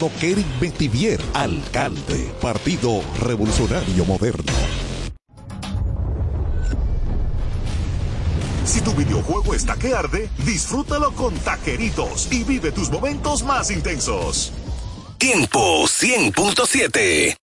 Ricardo Kering Metivier, alcalde, Partido Revolucionario Moderno. Si tu videojuego está que arde, disfrútalo con taqueritos y vive tus momentos más intensos. Tiempo 100.7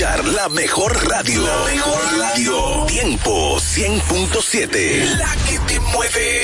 la mejor radio. La mejor radio. Tiempo 100.7. La que te mueve.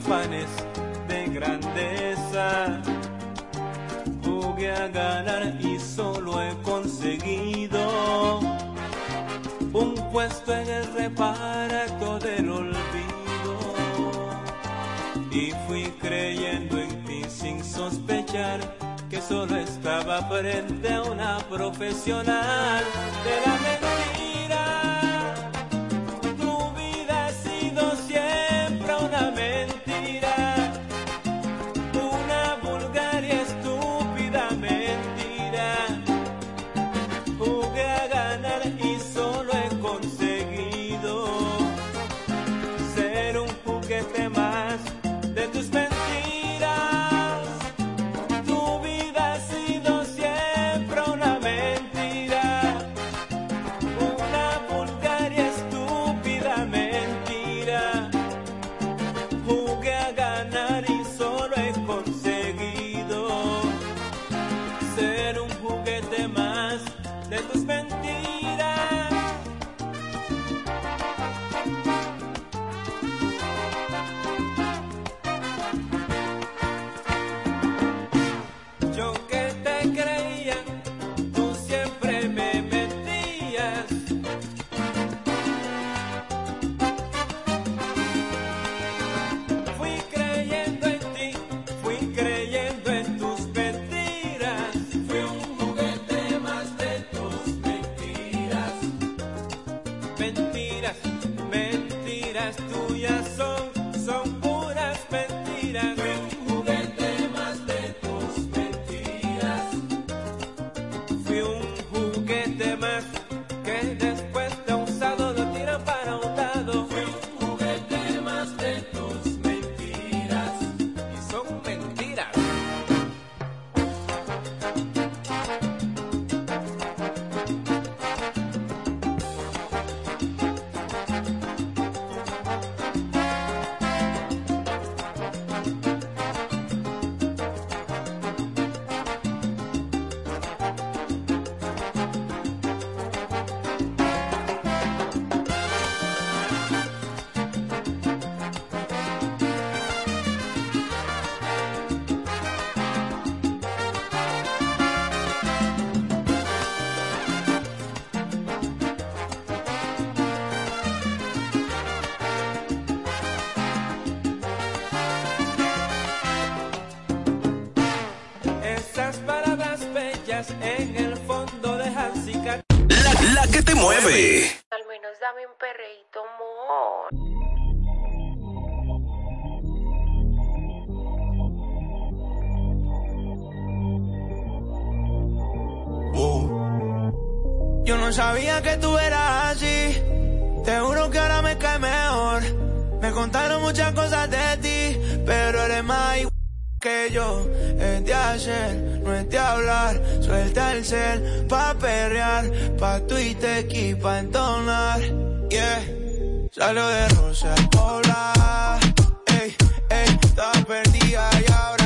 Afanes de grandeza. Jugué a ganar y solo he conseguido un puesto en el reparto del olvido. Y fui creyendo en ti sin sospechar que solo estaba frente a una profesional que tú eras así. Te juro que ahora me cae mejor. Me contaron muchas cosas de ti, pero eres más que yo. Es de hacer, no es de hablar. Suelta el cel pa' perrear, pa' Twitter y pa' entonar. Yeah, salió de Rosa Pola. Ey, ey, estaba perdida y ahora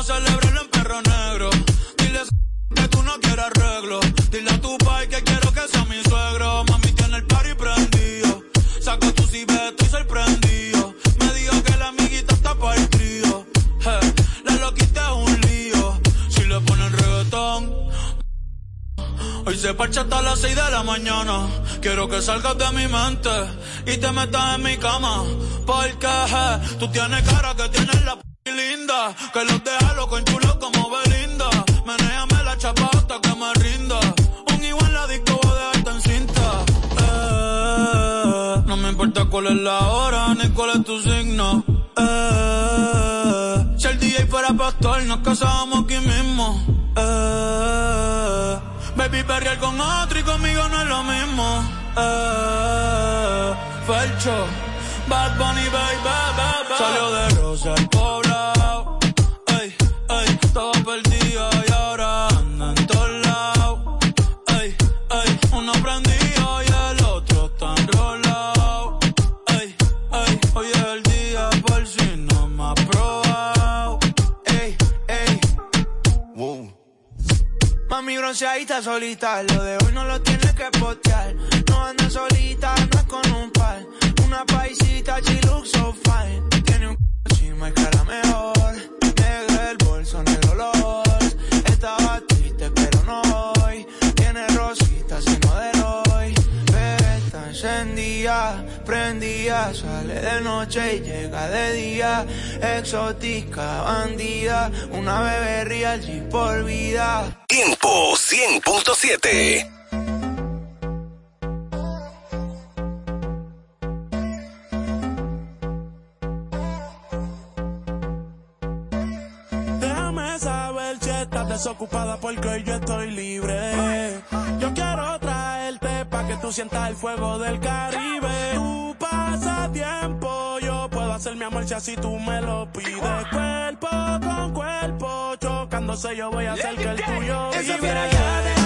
Vamos a en perro negro. Dile que tú no quieres arreglo. Dile a tu pai que quiero que sea mi suegro. Mami tiene el party prendido. Saca tu cibeto estoy sorprendido. Me dijo que la amiguita está para el trío. Hey, la loquita es un lío. Si le ponen reggaetón. Hoy se parcha hasta las 6 de la mañana. Quiero que salgas de mi mente y te metas en mi cama. Porque hey, tú tienes cara que tienes la p Que los deja loco en chulo como Belinda. Menéame la chapa hasta que me rinda. Un igual la disco voy a dejarte en cinta. Eh, no me importa cuál es la hora ni cuál es tu signo. Eh, si el DJ fuera pastor, nos casábamos aquí mismo. Eh, baby, perrear con otro y conmigo no es lo mismo. Eh, Felcho, Bad Bunny, baby, baby. Salió de Rosa el poblado. Bronceadita solita, lo de hoy no lo tienes que postear. No anda solita, anda con un par. Una paisita, she looks so fine. Tiene un encima y cara mejor. Negro el bolso, Encendida, prendida. Sale de noche y llega de día. Exótica, bandida. Una bebé real, por vida. Tiempo 100.7. Déjame saber si estás desocupada porque yo estoy libre. Tú sientas el fuego del Caribe. Tu pasatiempo, yo puedo hacer mi amor si así tú me lo pides. Cuerpo con cuerpo, chocándose yo voy a hacer que el tuyo vibre.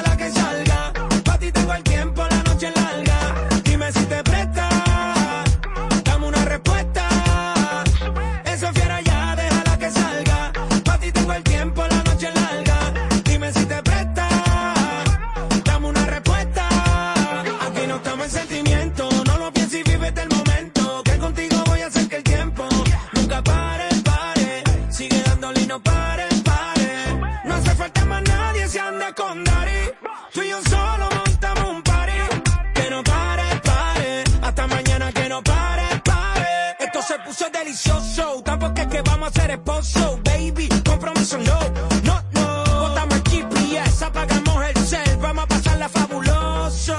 Delicioso. Tampoco es que vamos a ser esposo, baby. Compromiso no. No, no. Botamos el GPS, apagamos el cel. Vamos a pasarla fabuloso.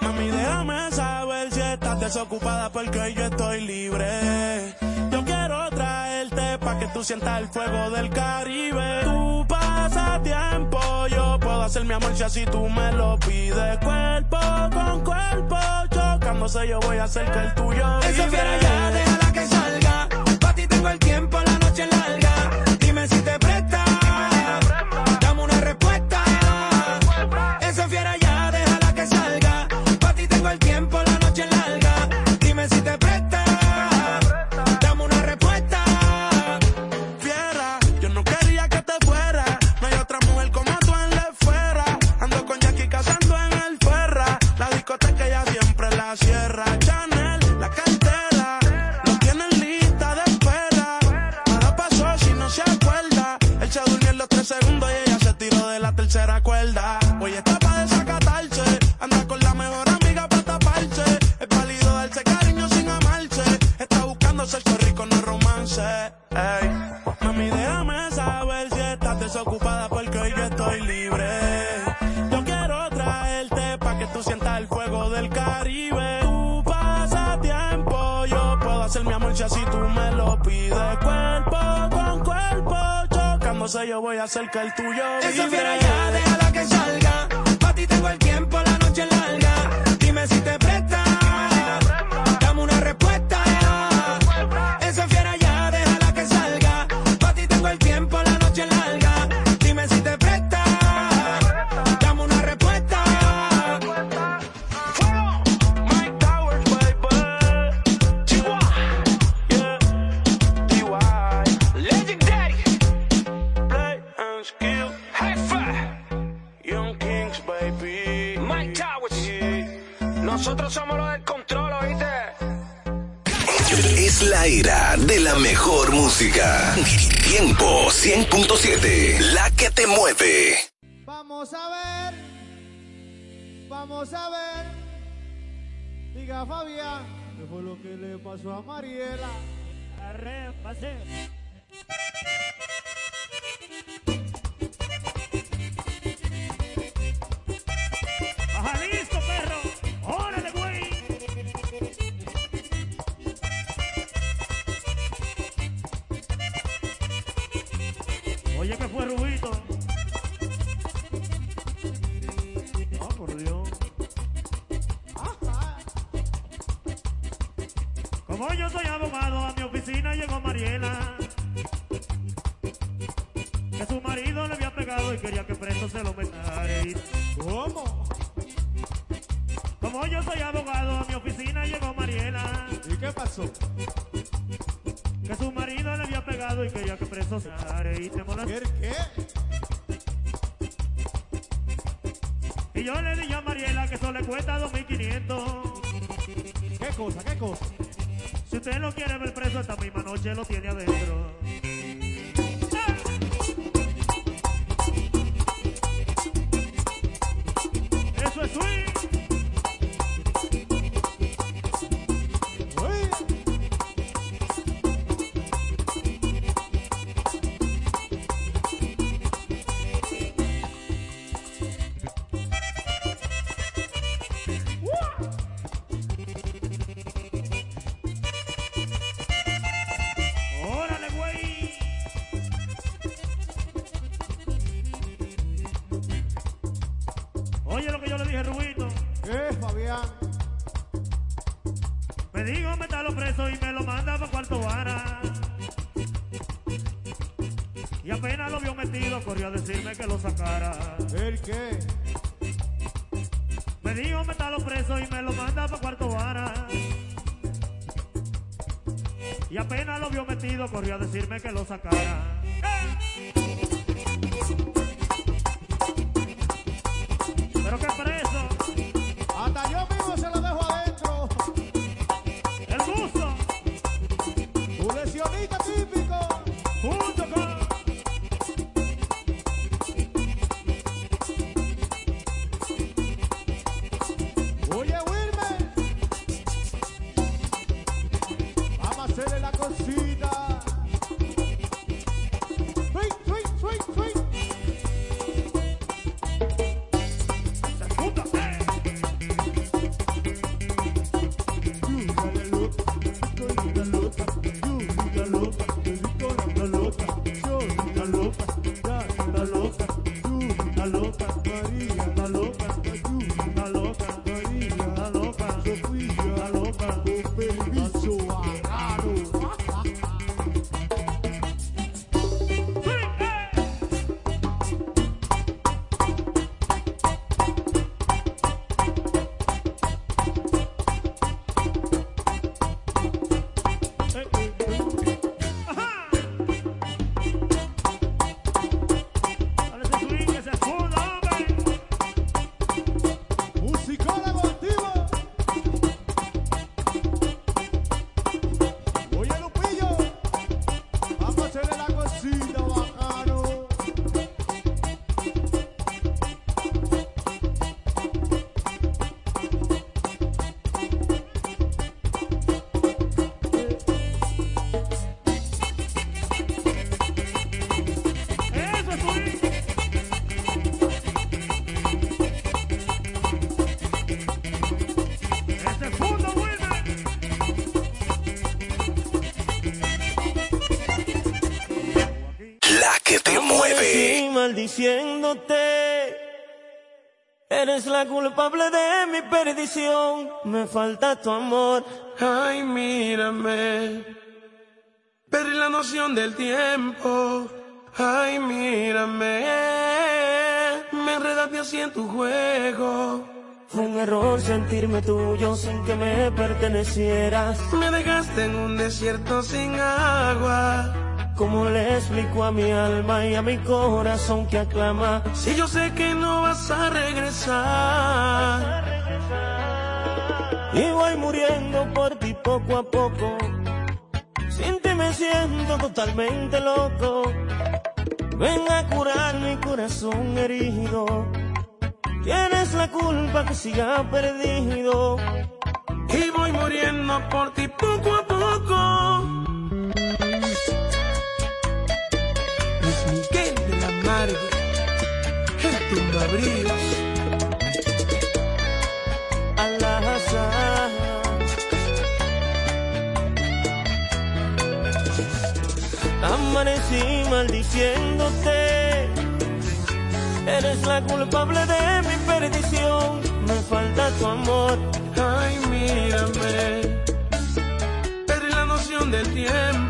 Mami, déjame saber si estás desocupada porque yo estoy libre. Yo quiero traerte pa' que tú sientas el fuego del Caribe. Tu pasatiempo, yo puedo hacer mi amor si así tú me lo pides. Cuerpo con cuerpo, chocándose yo voy a hacer que el tuyo vibre. fiera ya, déjala que salga. Pa' ti tengo el tiempo, la noche es larga. Dime si te presta. cerca el tuyo. Eso vive. cosa? ¿Qué cosa? Si usted lo quiere ver preso esta misma noche, lo tiene adentro. a decirme que lo sacara. Pero que maldiciéndote. Eres la culpable de mi perdición, me falta tu amor. Ay, mírame, perdí la noción del tiempo. Ay, mírame, me enredaste así en tu juego. Fue un error sentirme tuyo sin que me pertenecieras. Me dejaste en un desierto sin agua. ¿Cómo le explico a mi alma y a mi corazón que aclama? Si yo sé que no vas a regresar. Y voy muriendo por ti poco a poco. Sin ti me siento totalmente loco. Ven a curar mi corazón herido. Tienes la culpa que siga perdido. Y voy muriendo por ti poco a poco. Tumbabríos. Amanecí maldiciéndote. Eres la culpable de mi perdición. Me falta tu amor. Ay, mírame, perdí la noción del tiempo.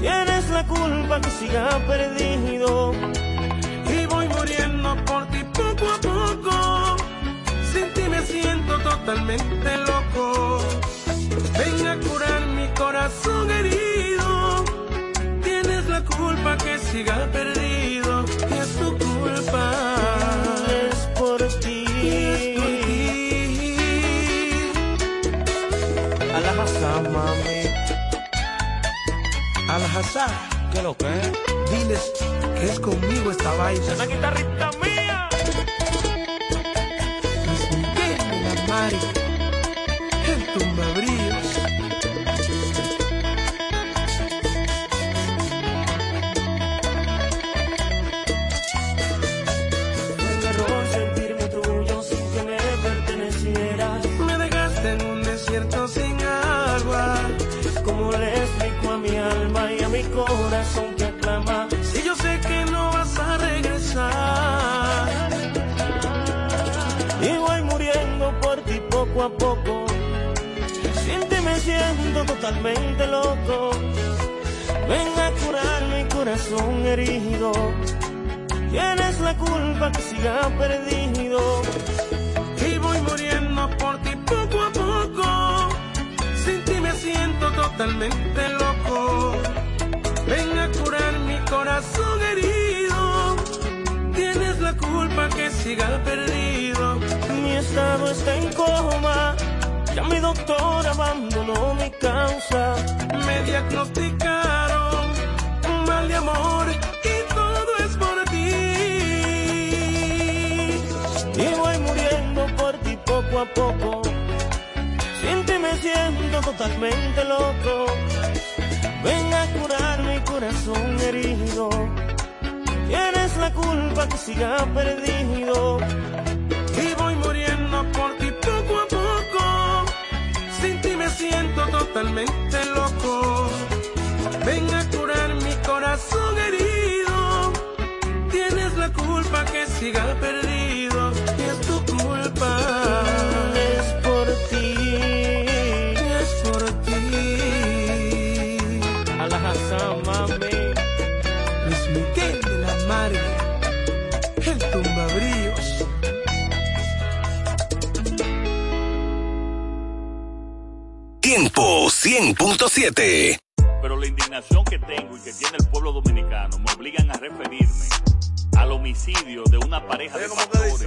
Tienes la culpa que siga perdido. Y voy muriendo por ti poco a poco. Sin ti me siento totalmente loco. Ven a curar mi corazón herido. Tienes la culpa que siga perdido. Y es tu culpa. Al-Hazar, ¿Qué lo que es? diles que es conmigo esta vaina. Una guitarrita mía. Mari, Siento totalmente loco. Ven a curar mi corazón herido. Tienes la culpa que siga perdido. Y voy muriendo por ti poco a poco. Sin ti me siento totalmente loco. Ven a curar mi corazón herido. Tienes la culpa que siga perdido. Mi estado está en coma. Ya mi doctor mi causa. Me diagnosticaron un mal de amor y todo es por ti. Y voy muriendo por ti poco a poco. Sin ti me siento totalmente loco. Ven a curar mi corazón herido. Tienes la culpa que siga perdido. Totalmente loco. Ven a curar mi corazón herido. Tienes la culpa que siga perdido. 100.7. Pero la indignación que tengo y que tiene el pueblo dominicano me obligan a referirme al homicidio de una pareja de pastores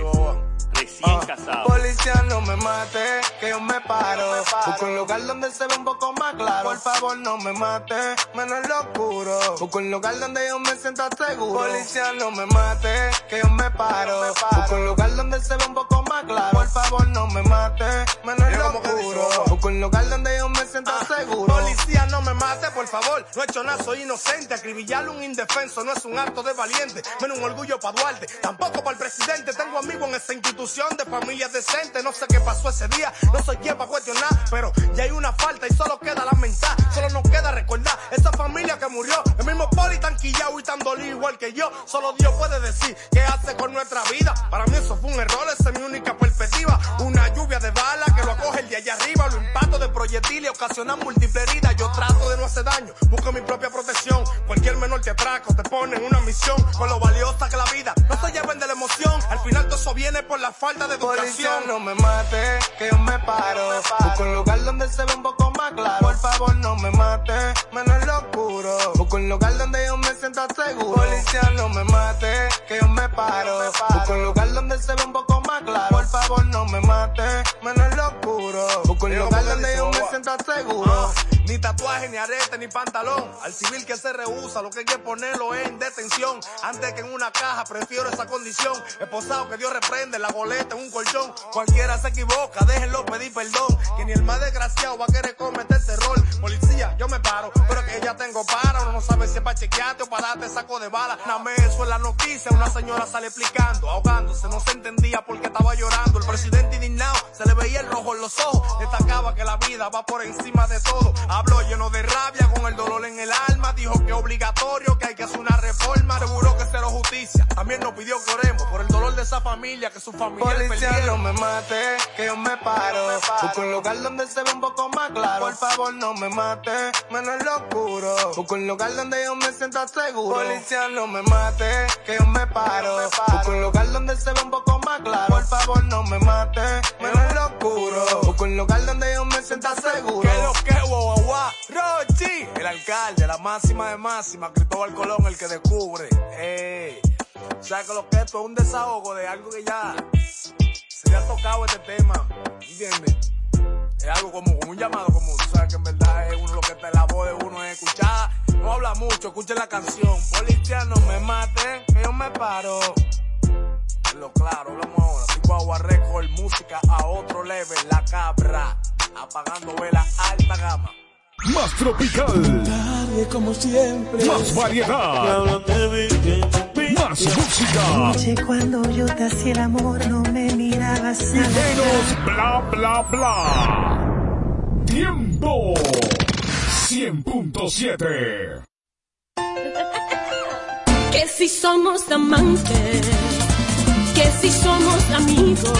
casados. Policía no me mate, que yo me paro. Busco un lugar donde se ve un poco más claro. Por favor no me mate, menos en lo oscuro. Busco un lugar donde yo me sienta seguro. Policía no me mate, que yo me paro. Busco un lugar donde se ve un poco más claro. Por favor no me mate, menos en lo oscuro. Busco un lugar donde yo me sienta seguro. Policía, no me mate, por favor. No he hecho nada, soy inocente. Acribillarle un indefenso no es un acto de valiente. Menos un orgullo para Duarte. Tampoco para el presidente. Tengo amigos en esa institución de familia decente. No sé qué pasó ese día. No soy quien para cuestionar. Pero ya hay una falta y solo queda lamentar. Solo nos queda recordar esa familia que murió. El mismo poli tan quillado y tan dolido igual que yo. Solo Dios puede decir qué hace con nuestra vida. Para mí eso fue un error. Esa es mi única perspectiva. Una lluvia de balas que lo acoge el de allá arriba. Lo impacto de proyectiles ocasionan múltiples heridas. Yo trato de no hacer daño, busco mi propia protección. Cualquier menor te atraco, te pone en una misión. Con lo valiosa que la vida, no se lleven de la emoción. Al final todo eso viene por la falta de Policía educación. no me mate, que yo me paro. Busco un lugar donde se ve un poco claro. Por favor no me mate, menos en lo oscuro. Busco un lugar donde yo me sienta seguro. Policía no me mate, que yo me paro. Busco un lugar donde se ve un poco más claro. Por favor no me mate, menos en lo oscuro. Busco un lugar donde yo me sienta seguro. Ni tatuaje, ni arete, ni pantalón. Al civil que se rehúsa, lo que hay que ponerlo es en detención. Antes que en una caja, prefiero esa condición. Esposado que Dios reprende, la boleta en un colchón. Cualquiera se equivoca, déjenlo pedir perdón. Que ni el más desgraciado va a querer cometer terror. Policía, yo me paro, pero que ya tengo para. Uno no sabe si es para chequearte o para darte saco de bala. Nada eso en la noticia, una señora sale explicando, ahogándose. No se entendía por qué estaba llorando. El presidente indignado, se le veía el rojo en los ojos. Destacaba que la vida va por encima de todo. Habló lleno de rabia, con el dolor en el alma. Dijo que es obligatorio, que hay que hacer una reforma. Seguro que será justicia. También nos pidió que oremos por el dolor de esa familia, que su familia Policía no me mate, que yo me paro. Busco un lugar donde se ve un poco más claro. Por favor no me mate, menos en lo oscuro. Busco un lugar donde yo me sienta seguro. Policía no me mate, que yo me paro. Busco un lugar donde se ve un poco más claro. Por favor no me mate, menos en lo oscuro. Busco un lugar donde yo me sienta seguro. Que lo que guau. Rochi, el alcalde, la máxima de máxima, Cristóbal Colón, el que descubre. Ey, o sea que lo que esto es un desahogo de algo que ya se le ha tocado este tema, ¿entiendes? Es algo como, como un llamado, como tú sabes que en verdad es uno lo que está en la voz de uno es escuchar, no habla mucho, escuchen la canción. Policía no me mate, que yo me paro. Es Lo claro, hablamos ahora. Tipo agua record, música a otro level, la cabra, apagando vela alta gama. Más tropical. Tarde como siempre. Más variedad. Más música. Anoche cuando yo te hacía el amor no me mirabas a Y menos bla bla bla. Tiempo. 100.7. Que si somos amantes, que si somos amigos,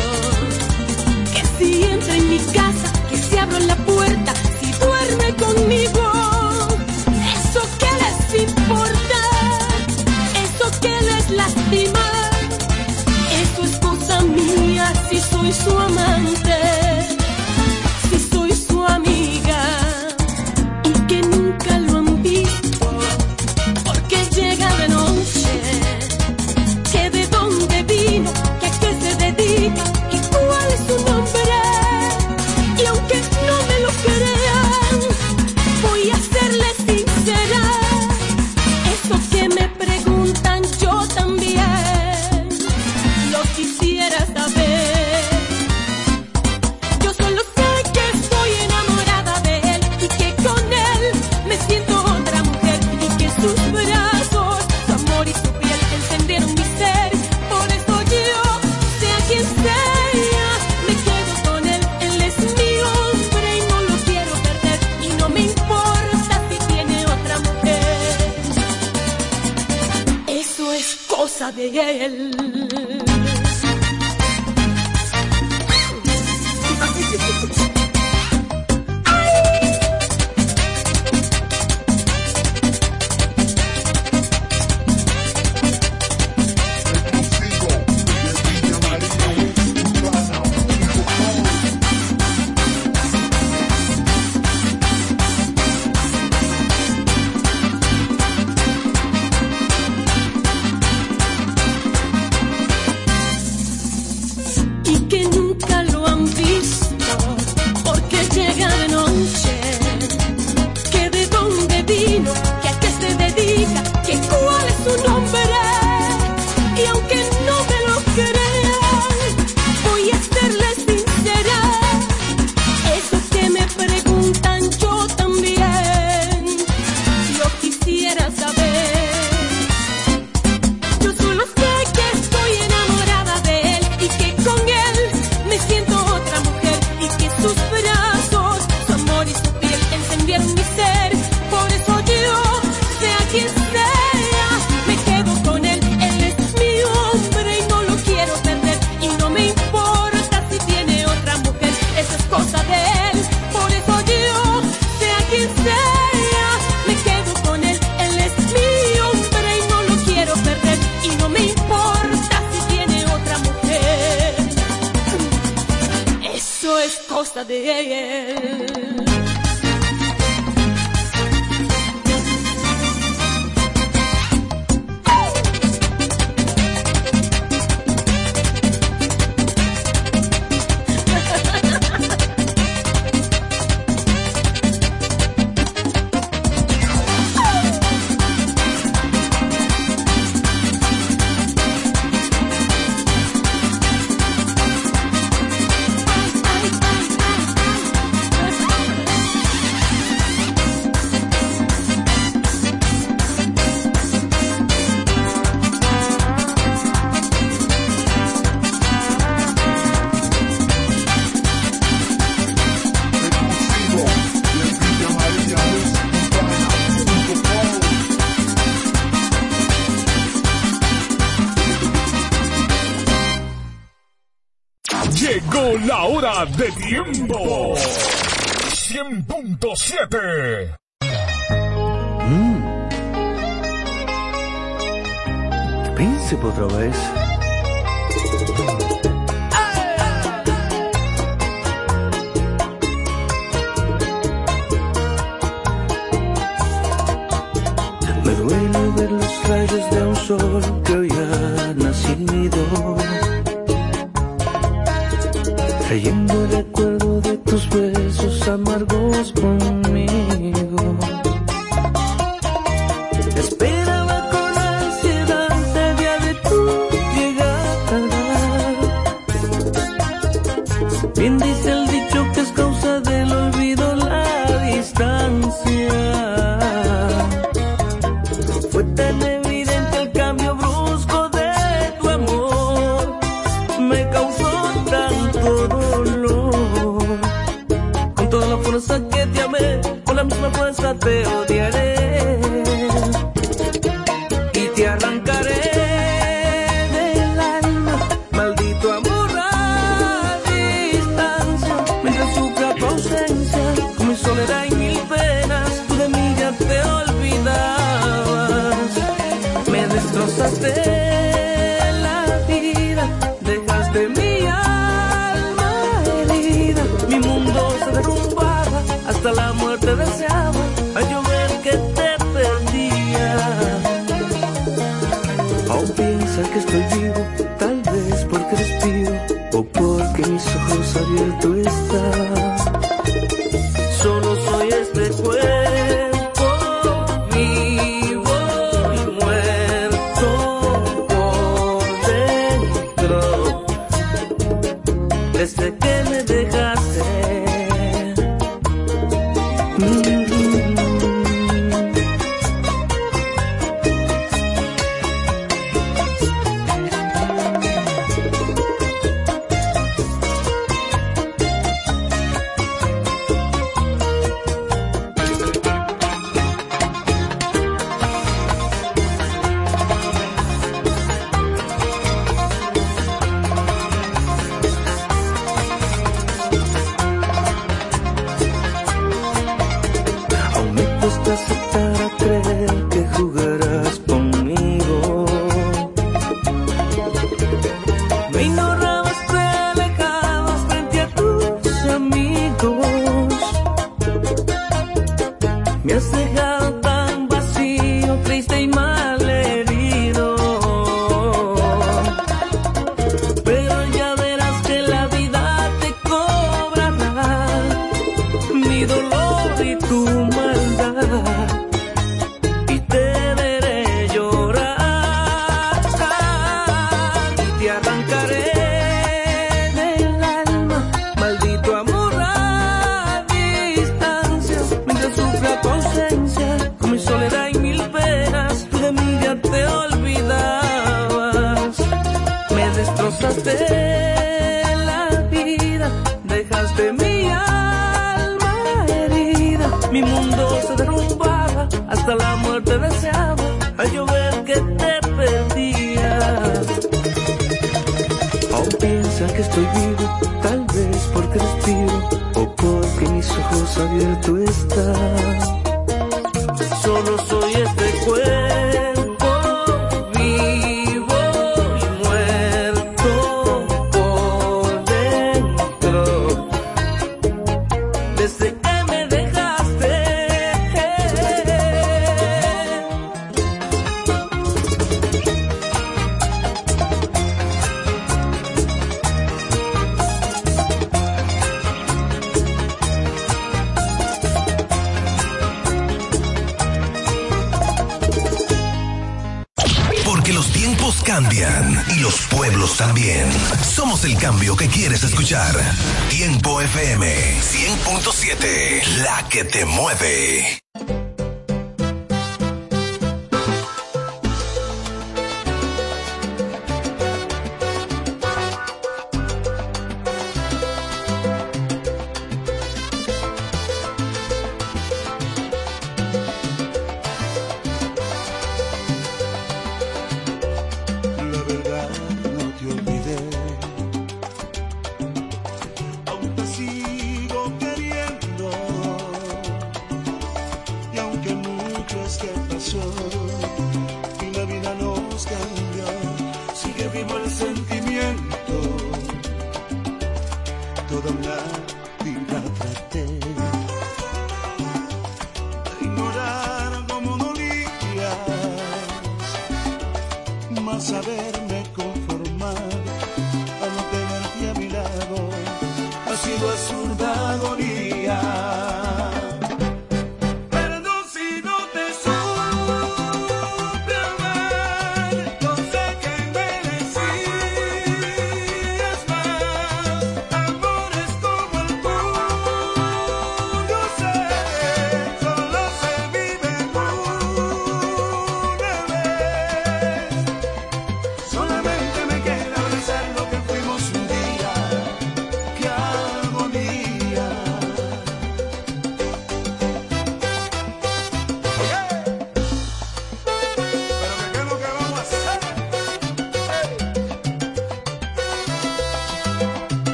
que si entra en mi casa, que si abro la puerta, si duerme conmigo. Eso que les lastima, eso es cosa mía si soy su amante, de él.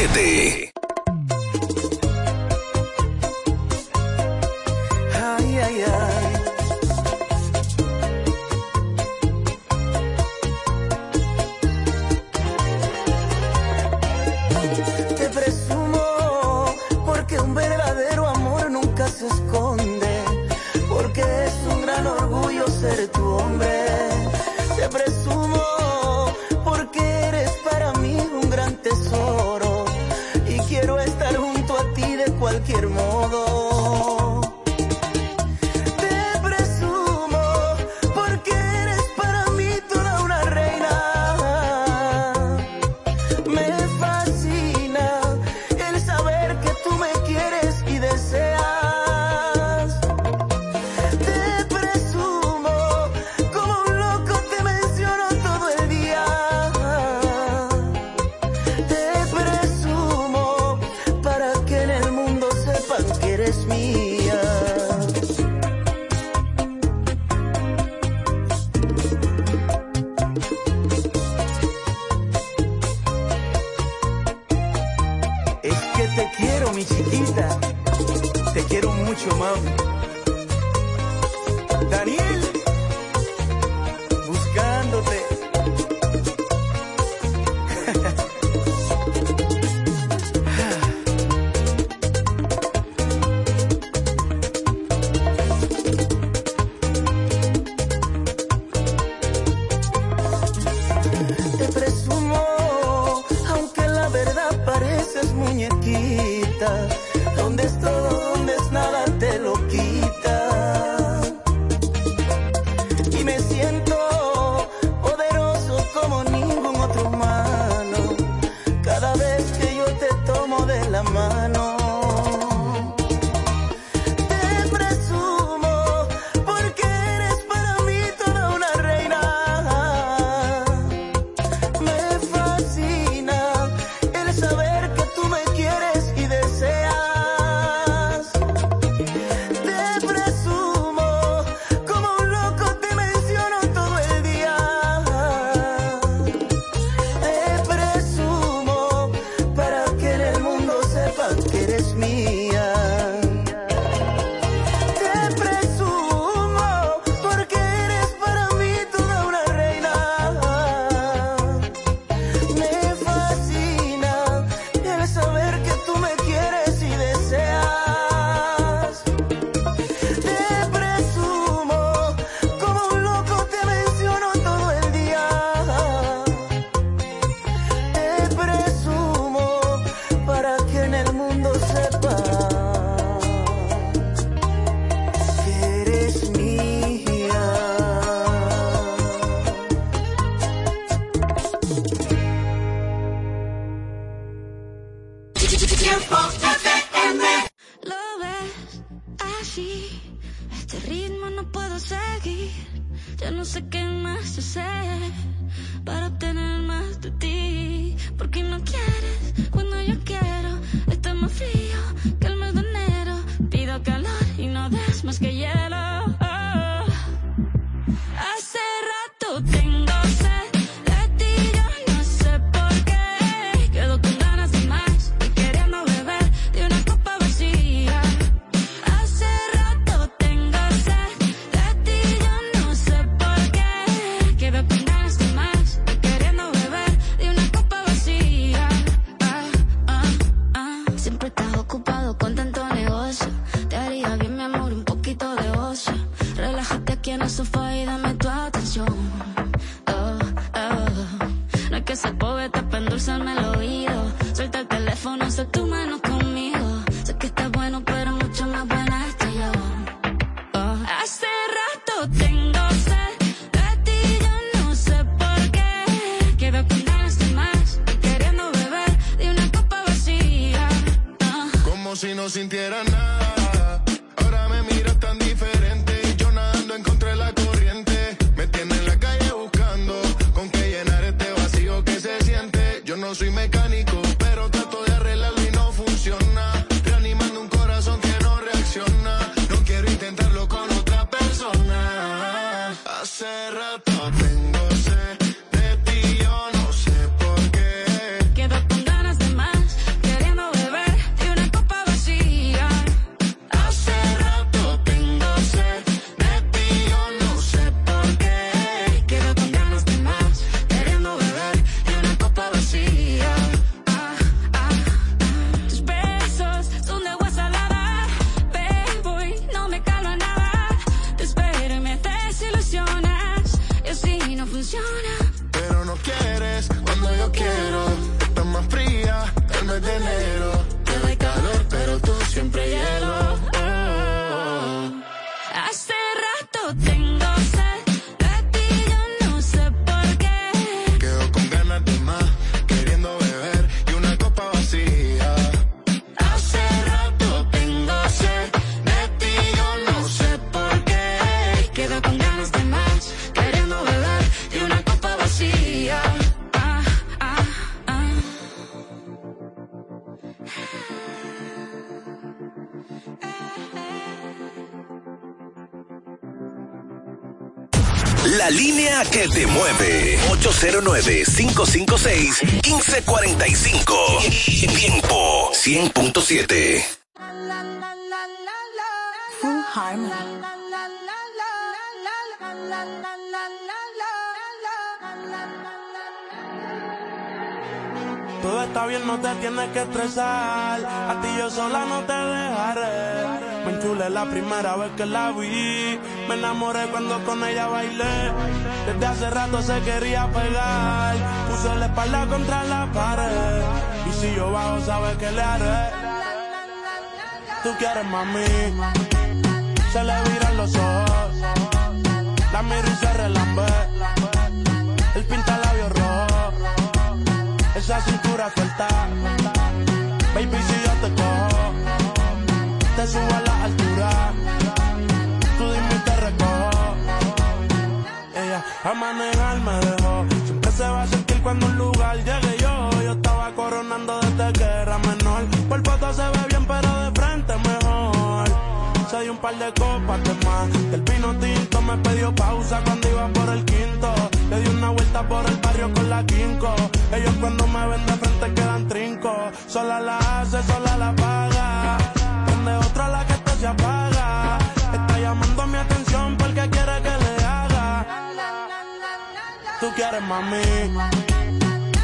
100.7. que te mueve. 809-556-1545. Tiempo 100.7. Full Harmony. Todo está bien, no te tienes que estresar. A ti yo sola no te dejaré. La primera vez que la vi. Me enamoré cuando con ella bailé. Desde hace rato se quería pegar. Puso la espalda contra la pared. Y si yo bajo, sabes que le haré. Tú quieres mami. Se le viran los ojos. La miro y se relambe. El pinta labios rojo. Esa cintura suelta. Baby, si te subo a la altura. Tú dime y te recojo. Ella a manejar me dejó. Siempre se va a sentir cuando un lugar llegue yo. Yo estaba coronando desde que era menor. Por foto se ve bien, pero de frente mejor. Se dio un par de copas de más. Del vino tinto me pidió pausa cuando iba por el quinto. Le di una vuelta por el barrio con la quinco. Ellos cuando me ven de frente quedan trinco. Sola la hace, sola la paga. Se apaga. Está llamando mi atención porque quiere que le haga. Tú quieres mami.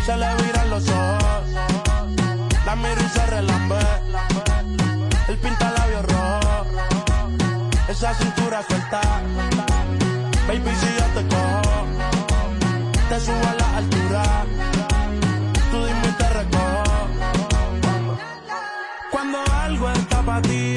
Se le viran los ojos. La miro y se relambe. El pinta labios rojo. Esa cintura suelta. Baby, si yo te cojo, te subo a la altura. Tú dime y te recojo. Cuando algo está para ti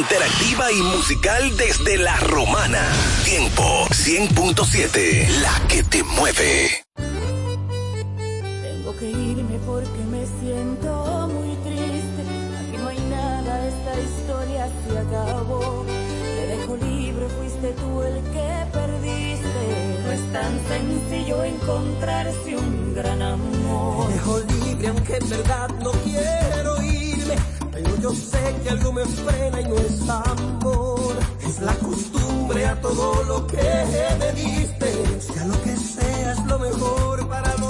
Interactiva y musical desde la romana. Tiempo 100.7. La que te mueve. Tengo que irme porque me siento muy triste. Aquí no hay nada, esta historia se acabó. Te dejo libre, fuiste tú el que perdiste. No es tan sencillo encontrarse un gran amor. Te dejo libre aunque en verdad no quiero yo sé que algo me frena y no es amor. Es la costumbre a todo lo que me diste. Sea lo que sea, es lo mejor para los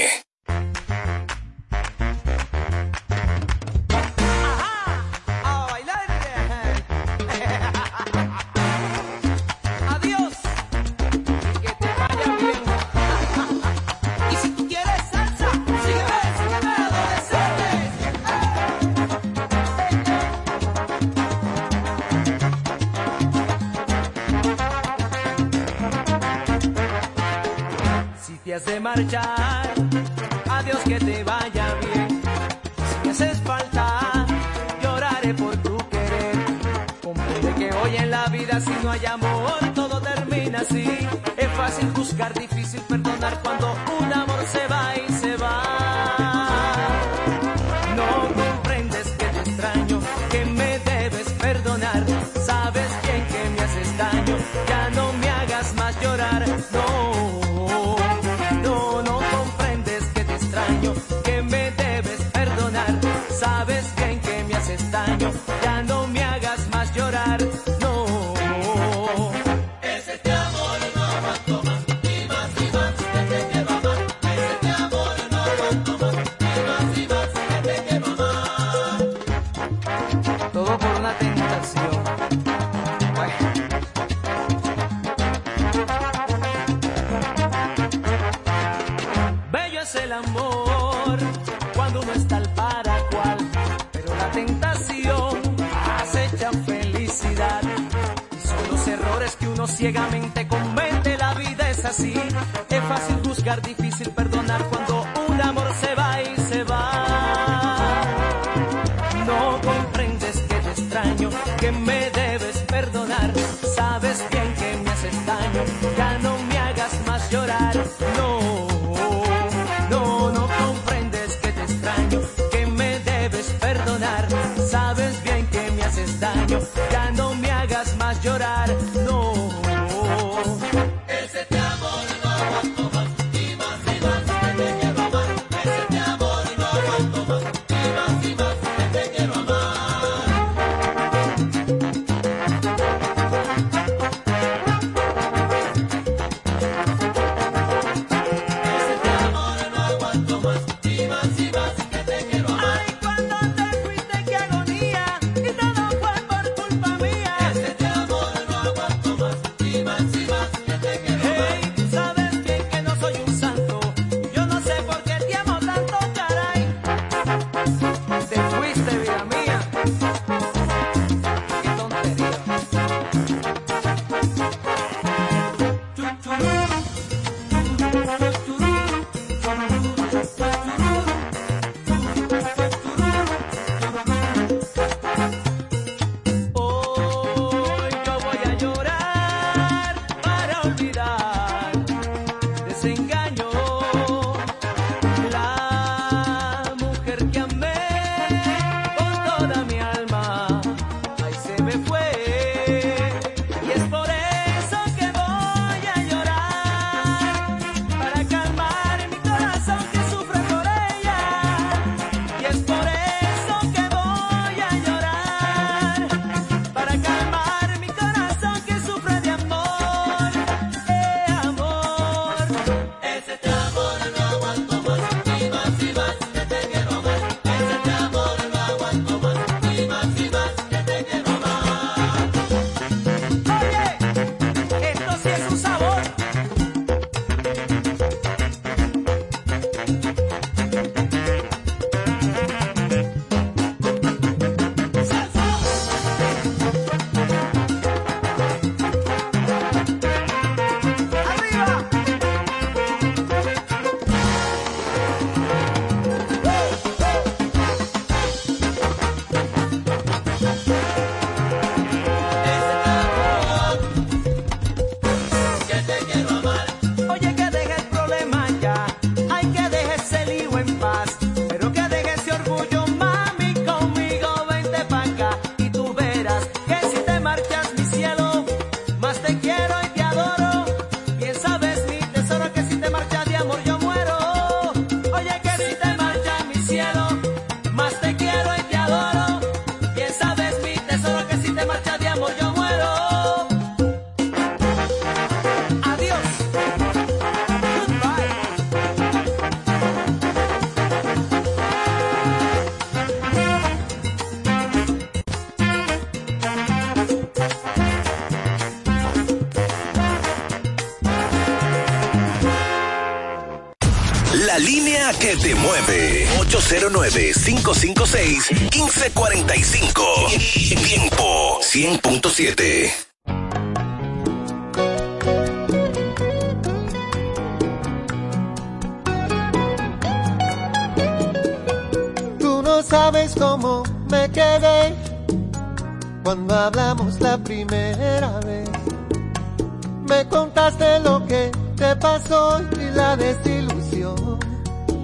lugar difícil perder. Que te mueve. 809-556-1545. Tiempo 100.7. Tú no sabes cómo me quedé cuando hablamos la primera vez. Me contaste lo que te pasó y la desilusión,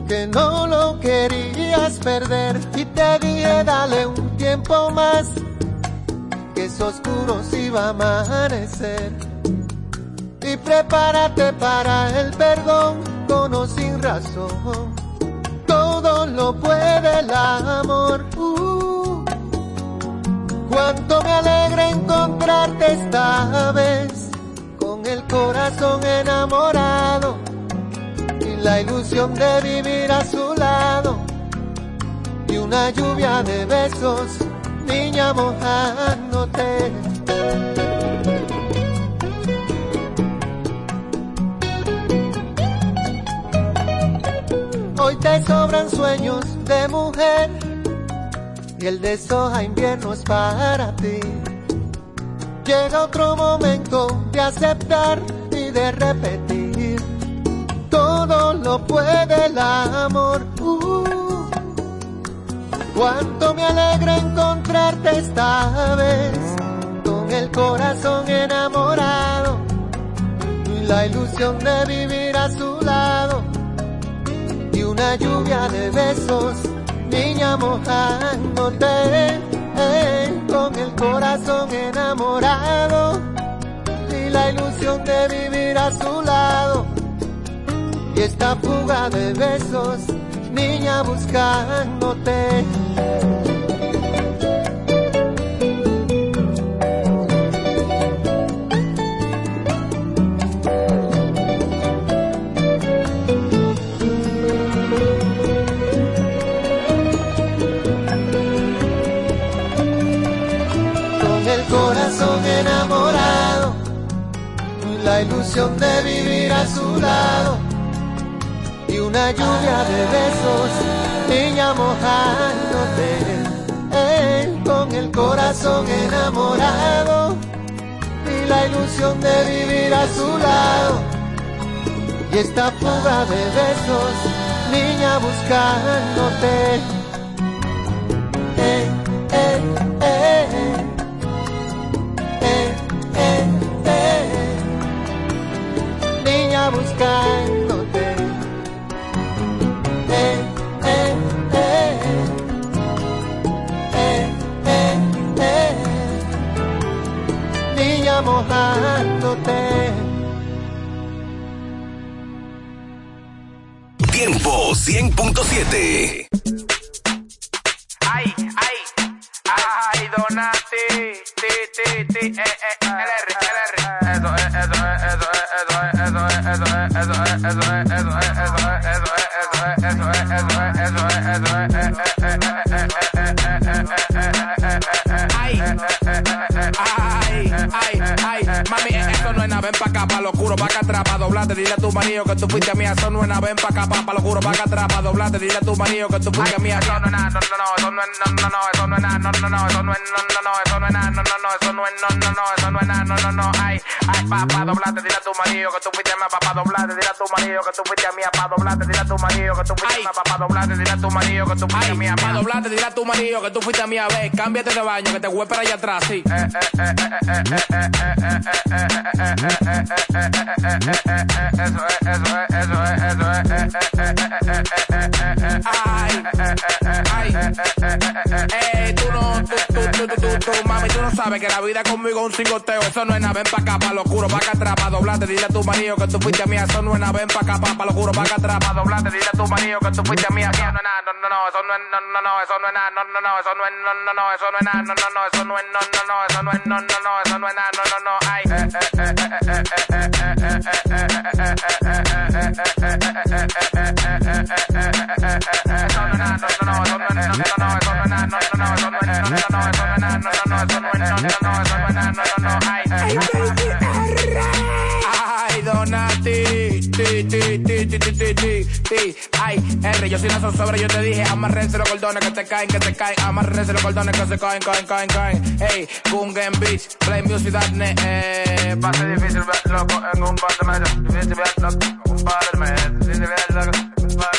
que no lo querías perder y te dije dale un tiempo más, que es oscuro si va a amanecer. Y prepárate para el perdón con o sin razón, todo lo puede el amor. Uh, cuánto me alegra encontrarte esta vez con el corazón enamorado y la ilusión de una lluvia de besos, niña mojándote. Hoy te sobran sueños de mujer y el deshoja invierno es para ti. Llega otro momento de aceptar y de repetir. Todo lo puede el amor. Cuánto me alegra encontrarte esta vez con el corazón enamorado y la ilusión de vivir a su lado y una lluvia de besos, niña mojándote eh, con el corazón enamorado y la ilusión de vivir a su lado y esta fuga de besos, niña buscándote. El corazón enamorado, la ilusión de vivir a su lado y una lluvia de besos niña mojándote eh, con el corazón enamorado y la ilusión de vivir a su lado y esta fuga de besos, niña buscándote. Eh, eh, eh, eh, eh. Niña buscándote. Niña mojándote. Tiempo 100.7. Ay, ay, ay, Donati, ti, ti, ti, eh, eh, LR, LR. Eso es, eso es, eso es, eso es, eso es, eso es, eso es, eso es, eso es, eso es, eso es, eso es, Ay, ay, ay, mami, eso no es nada, ven pa' acá, pa' lo oscuro, pa' acá atrás, pa' doblarte, dile a tu marido que tú fuiste mía, eso no es nada, ven pa' acá, pa' pa' lo oscuro, pa' acá atrás, pa' doblarte, dile a tu marido que tú fuiste mía, eso no es nada, no, no, no, eso no es, no, no, no, eso no es nada, no, no, no, eso no es, no, no, no, eso no es nada, no, no, no, eso no es, no, no, no, eso no es nada, no, no, no, ay, ay, pa' pa' doblarte, dile a tu marido que tú fuiste mía, pa' pa' doblarte, dile a tu marido que tú fuiste mía, pa' doblarte, dile a tu marido que tú fuiste mía, pa' pa' doblarte, dile a tu marido que tú fuiste mía, pa' doblarte, dile a tu marido que tú fuiste mía, ve, cámbiate de baño, que te voy para allá atrás, sí. Eso es, eso es, eso es, eso es, eso es, eso es, ay, ay, no, no sabes que la vida conmigo es un cingoteo, eso no es nada, ven pa' acá, pa' lo pa' acá atrás, pa' doblarte, dile a tu marido que tú fuiste mía, eso no es nada, ven pa' acá, pa' lo oscuro, pa' acá atrás, pa' doblarte, dile a tu marido que tú fuiste mía, eso no es nada, no, no, no, eso no es, no, no, no, eso no es nada, no, no, no, eso no es, no, no, no, eso no es nada, no, no, no, eso no es, no, no, no, eso no es, no, no, no, eso no es nada, no, no, no, ay, eh, eh, eh, eh, eh, eh, eh, eh, Ay, Donati, ti, ti, ti, T, T, T, T, T, I, R. Yo soy una zozobra, yo te dije, amarrense los cordones que te caen, que te caen. Amarrense los cordones que se caen, caen, caen, caen. Hey, Gungan Beach, play music that net, eh. Difícil loco en un par de metros. Difícil ver loco un par de. Difícil ver loco un par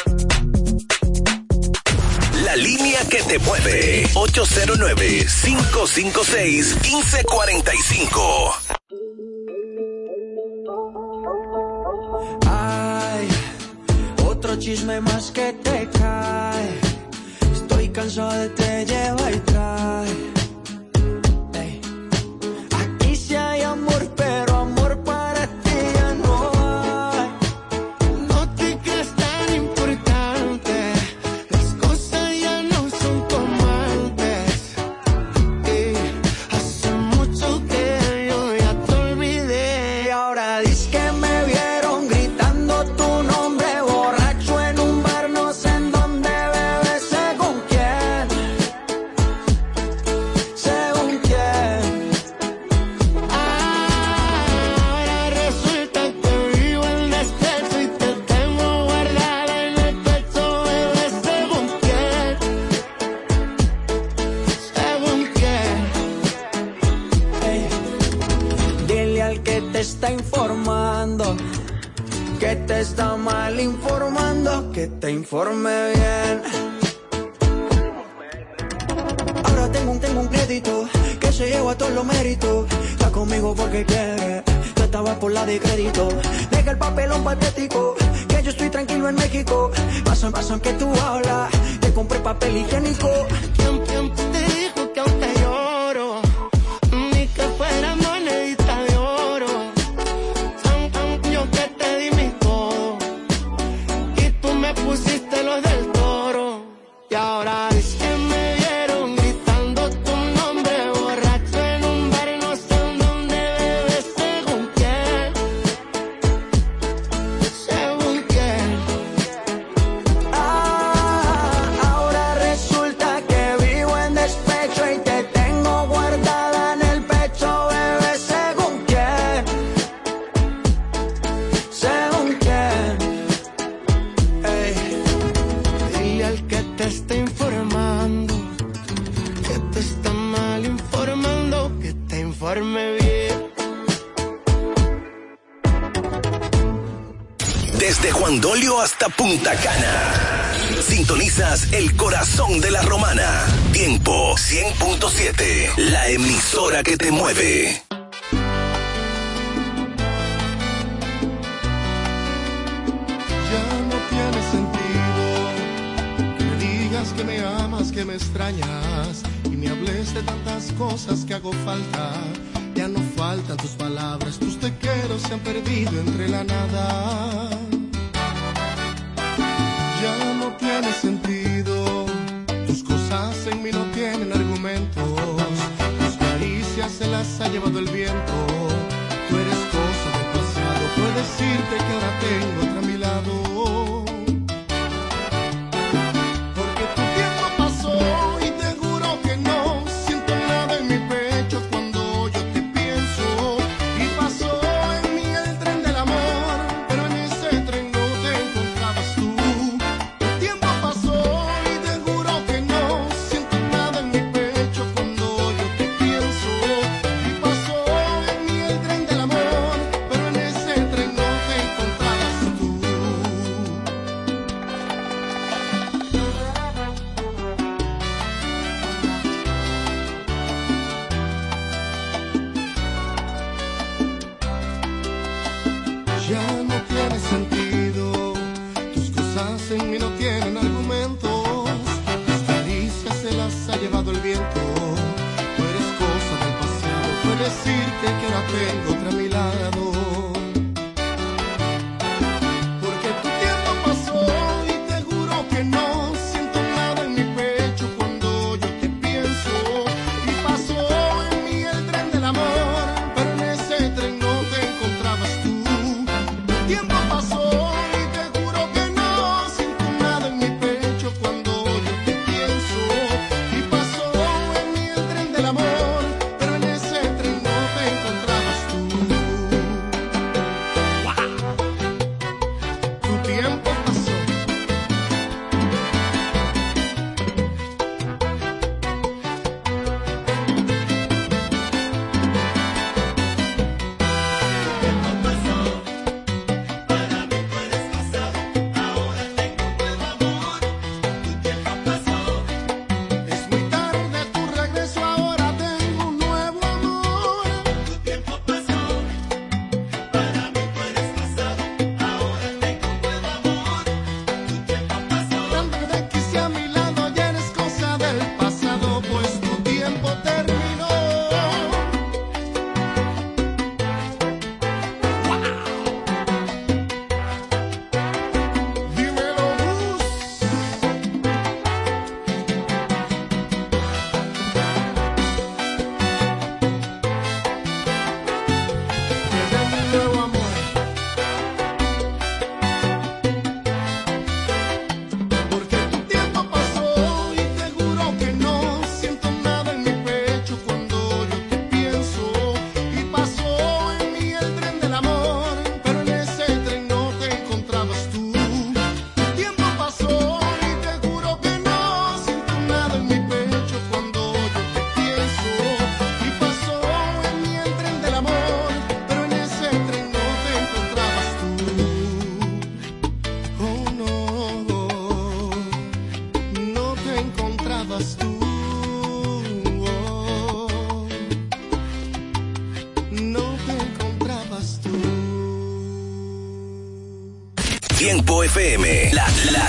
La línea que te mueve. 809-556-1545. Otro chisme más que te cae. Estoy cansado de te lleva y informando, que te informe bien. Ahora tengo un, tengo un crédito que se lleva todos los méritos. Está conmigo porque quiere, tú estabas por la de crédito. Deja el papelón patético, que yo estoy tranquilo en México. Pasan, pasan que tú hablas, te compré papel higiénico. ¿Quién, quién Desde Juan Dolio hasta Punta Cana. Sintonizas el corazón de la romana. Tiempo 100.7. La emisora que te mueve. Ya no tiene sentido que me digas que me amas, que me extrañas y me hables de tantas cosas que hago falta. Ya no faltan tus palabras, tus te quiero se han perdido entre la nada. Tiene sentido, tus cosas en mí no tienen argumentos, tus caricias se las ha llevado el viento. Tú eres cosa del pasado, puedo decirte que ahora tengo FM. La, la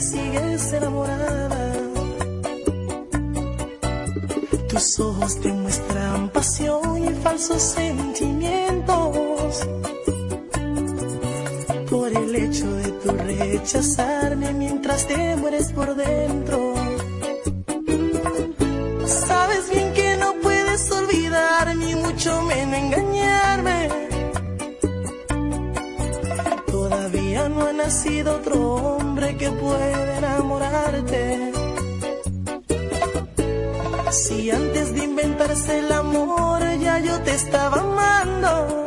sigues enamorada. Tus ojos te muestran pasión y falsos sentimientos. Por el hecho de tu rechazarme mientras te mueres por dentro. Que puede enamorarte. Si antes de inventarse el amor ya yo te estaba amando.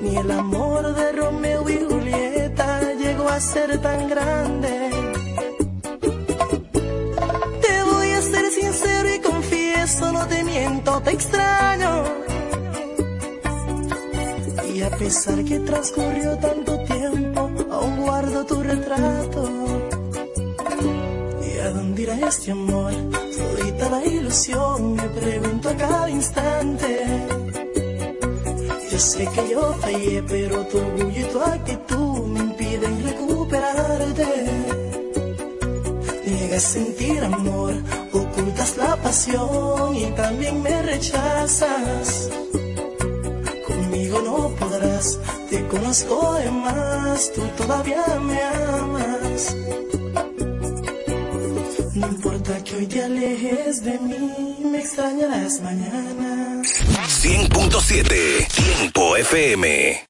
Ni el amor de Romeo y Julieta llegó a ser tan grande. Te voy a ser sincero y confieso, no te miento, te extraño. Y a pesar que transcurrió tanto tiempo, tu retrato. ¿Y a dónde irá este amor? Todita la ilusión, me pregunto a cada instante. Yo sé que yo fallé, pero tu orgullo y tu actitud me impiden recuperarte. Niegas sentir amor, ocultas la pasión y también me rechazas. Conozco de más, tú todavía me amas. No importa que hoy te alejes de mí, me extrañarás mañana. 100.7 Tiempo FM.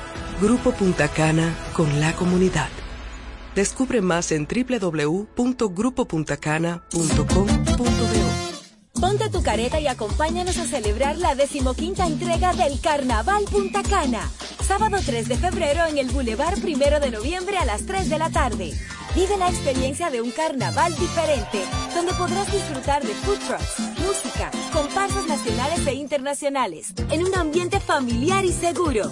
Grupo Punta Cana con la comunidad. Descubre más en www.grupopuntacana.com.do. Ponte tu careta y acompáñanos a celebrar la decimoquinta entrega del Carnaval Punta Cana. Sábado 3 de febrero en el Boulevard Primero de Noviembre a las 3 de la tarde. Vive la experiencia de un carnaval diferente, donde podrás disfrutar de food trucks, música, comparsas nacionales e internacionales, en un ambiente familiar y seguro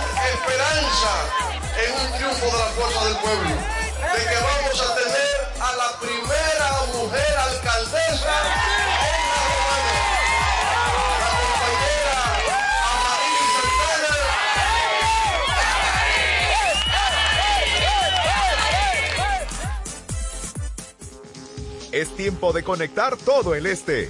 esperanza en un triunfo de la fuerza del pueblo, de que vamos a tener a la primera mujer alcaldesa en la Romana, la compañera Santana. Es tiempo de conectar todo el este.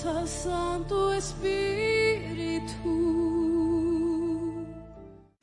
Descansa, Santo Espíritu.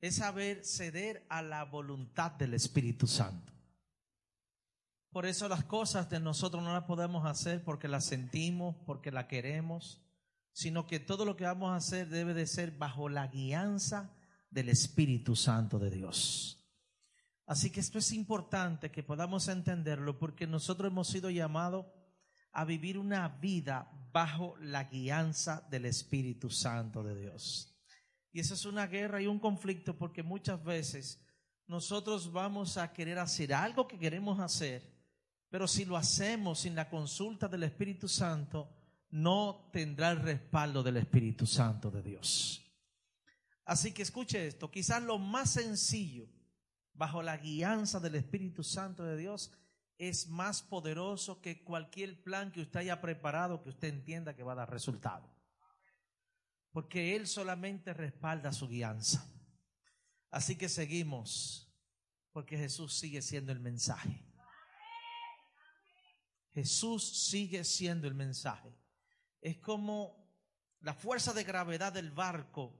es saber ceder a la voluntad del Espíritu Santo. Por eso las cosas de nosotros no las podemos hacer porque las sentimos, porque las queremos, sino que todo lo que vamos a hacer debe de ser bajo la guianza del Espíritu Santo de Dios. Así que esto es importante que podamos entenderlo porque nosotros hemos sido llamados a vivir una vida bajo la guianza del Espíritu Santo de Dios. Y esa es una guerra y un conflicto porque muchas veces nosotros vamos a querer hacer algo que queremos hacer, pero si lo hacemos sin la consulta del Espíritu Santo, no tendrá el respaldo del Espíritu Santo de Dios. Así que escuche esto, quizás lo más sencillo bajo la guianza del Espíritu Santo de Dios es más poderoso que cualquier plan que usted haya preparado que usted entienda que va a dar resultado. Porque Él solamente respalda su guianza. Así que seguimos, porque Jesús sigue siendo el mensaje. Jesús sigue siendo el mensaje. Es como la fuerza de gravedad del barco